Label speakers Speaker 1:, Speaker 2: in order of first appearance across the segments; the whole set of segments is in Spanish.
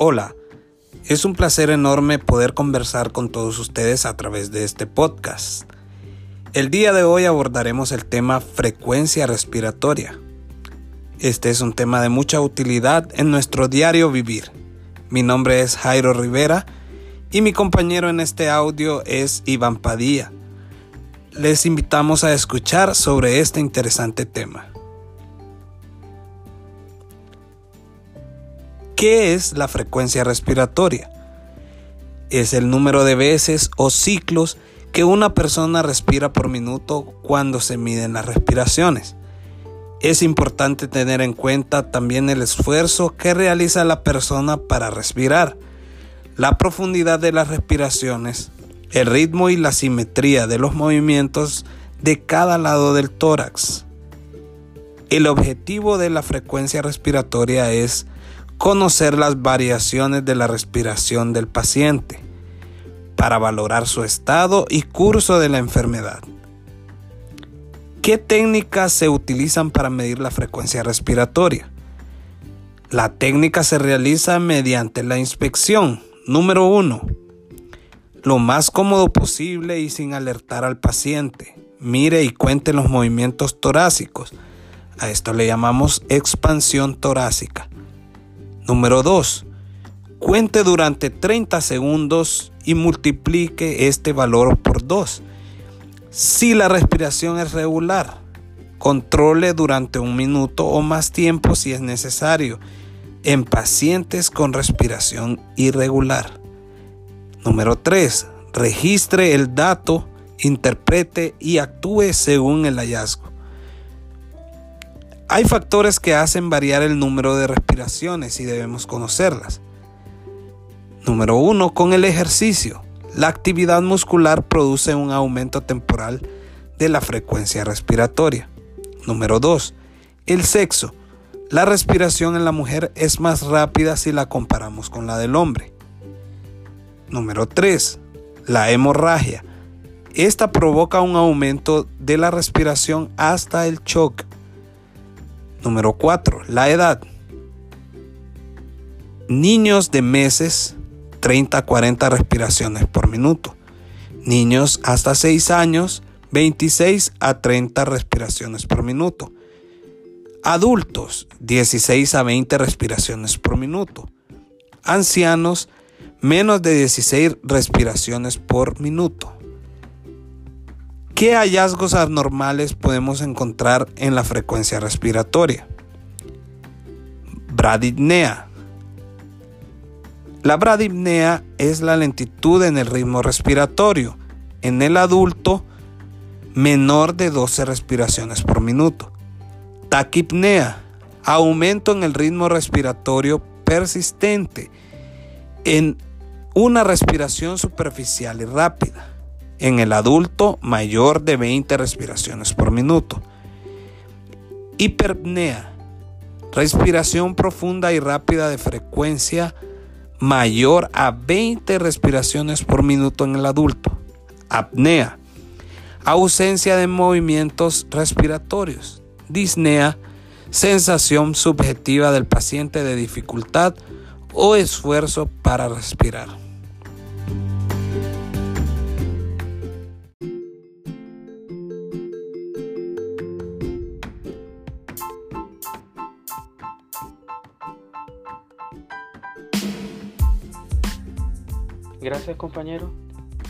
Speaker 1: Hola, es un placer enorme poder conversar con todos ustedes a través de este podcast. El día de hoy abordaremos el tema frecuencia respiratoria. Este es un tema de mucha utilidad en nuestro diario vivir. Mi nombre es Jairo Rivera y mi compañero en este audio es Iván Padilla. Les invitamos a escuchar sobre este interesante tema. ¿Qué es la frecuencia respiratoria? Es el número de veces o ciclos que una persona respira por minuto cuando se miden las respiraciones. Es importante tener en cuenta también el esfuerzo que realiza la persona para respirar, la profundidad de las respiraciones, el ritmo y la simetría de los movimientos de cada lado del tórax. El objetivo de la frecuencia respiratoria es conocer las variaciones de la respiración del paciente para valorar su estado y curso de la enfermedad. ¿Qué técnicas se utilizan para medir la frecuencia respiratoria? La técnica se realiza mediante la inspección. Número 1. Lo más cómodo posible y sin alertar al paciente. Mire y cuente los movimientos torácicos. A esto le llamamos expansión torácica. Número 2. Cuente durante 30 segundos y multiplique este valor por 2. Si la respiración es regular, controle durante un minuto o más tiempo si es necesario en pacientes con respiración irregular. Número 3. Registre el dato, interprete y actúe según el hallazgo. Hay factores que hacen variar el número de respiraciones y debemos conocerlas. Número 1. Con el ejercicio. La actividad muscular produce un aumento temporal de la frecuencia respiratoria. Número 2. El sexo. La respiración en la mujer es más rápida si la comparamos con la del hombre. Número 3. La hemorragia. Esta provoca un aumento de la respiración hasta el shock. Número 4. La edad. Niños de meses, 30 a 40 respiraciones por minuto. Niños hasta 6 años, 26 a 30 respiraciones por minuto. Adultos, 16 a 20 respiraciones por minuto. Ancianos, menos de 16 respiraciones por minuto. ¿Qué hallazgos anormales podemos encontrar en la frecuencia respiratoria? Bradipnea. La bradipnea es la lentitud en el ritmo respiratorio. En el adulto, menor de 12 respiraciones por minuto. Taquipnea. Aumento en el ritmo respiratorio persistente. En una respiración superficial y rápida en el adulto mayor de 20 respiraciones por minuto. Hiperpnea, respiración profunda y rápida de frecuencia mayor a 20 respiraciones por minuto en el adulto. Apnea, ausencia de movimientos respiratorios. Disnea, sensación subjetiva del paciente de dificultad o esfuerzo para respirar.
Speaker 2: Gracias compañero.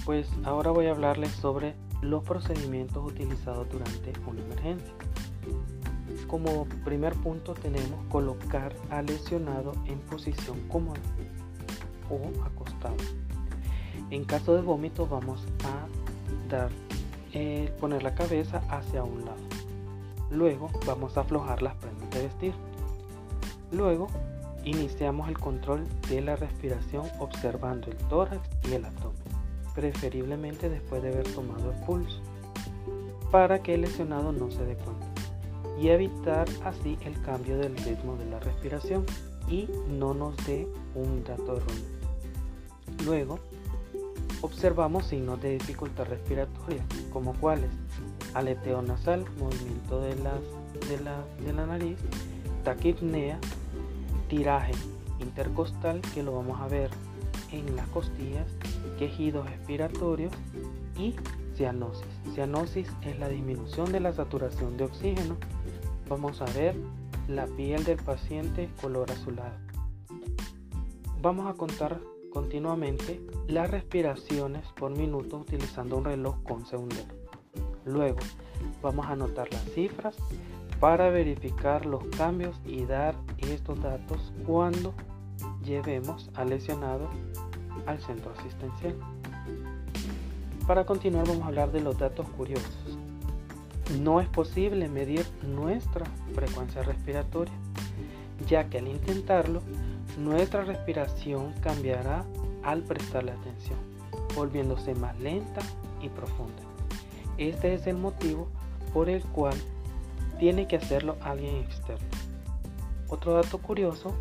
Speaker 2: Pues ahora voy a hablarles sobre los procedimientos utilizados durante una emergencia. Como primer punto tenemos colocar al lesionado en posición cómoda o acostado. En caso de vómito vamos a dar, eh, poner la cabeza hacia un lado. Luego vamos a aflojar las prendas de vestir. Luego Iniciamos el control de la respiración observando el tórax y el abdomen, preferiblemente después de haber tomado el pulso, para que el lesionado no se dé cuenta y evitar así el cambio del ritmo de la respiración y no nos dé un dato erróneo. Luego, observamos signos de dificultad respiratoria, como cuáles aleteo nasal, movimiento de, de, la, de la nariz, taquipnea, tiraje, intercostal que lo vamos a ver en las costillas, quejidos expiratorios y cianosis. Cianosis es la disminución de la saturación de oxígeno. Vamos a ver la piel del paciente color azulado. Vamos a contar continuamente las respiraciones por minuto utilizando un reloj con segundero. Luego vamos a anotar las cifras para verificar los cambios y dar estos datos cuando llevemos al lesionado al centro asistencial. Para continuar vamos a hablar de los datos curiosos. No es posible medir nuestra frecuencia respiratoria, ya que al intentarlo, nuestra respiración cambiará al prestarle atención, volviéndose más lenta y profunda. Este es el motivo por el cual tiene que hacerlo alguien externo. Otro dato curioso,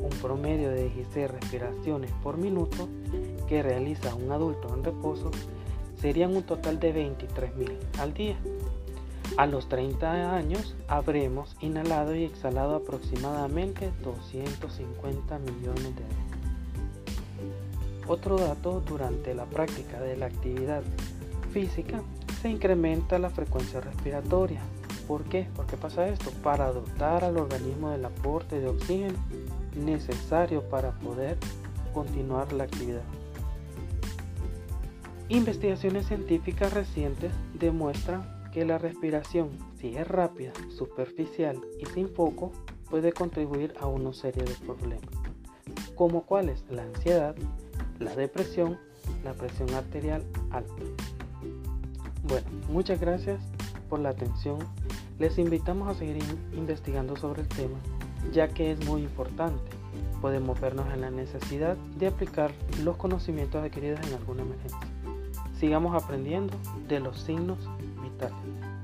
Speaker 2: un promedio de 16 respiraciones por minuto que realiza un adulto en reposo serían un total de 23.000 al día. A los 30 años habremos inhalado y exhalado aproximadamente 250 millones de veces. Otro dato, durante la práctica de la actividad física se incrementa la frecuencia respiratoria ¿Por qué? ¿Por qué pasa esto? Para dotar al organismo del aporte de oxígeno necesario para poder continuar la actividad. Investigaciones científicas recientes demuestran que la respiración, si es rápida, superficial y sin foco, puede contribuir a una serie de problemas, como cuáles la ansiedad, la depresión, la presión arterial alta. Bueno, muchas gracias por la atención. Les invitamos a seguir investigando sobre el tema, ya que es muy importante. Podemos vernos en la necesidad de aplicar los conocimientos adquiridos en alguna emergencia. Sigamos aprendiendo de los signos vitales.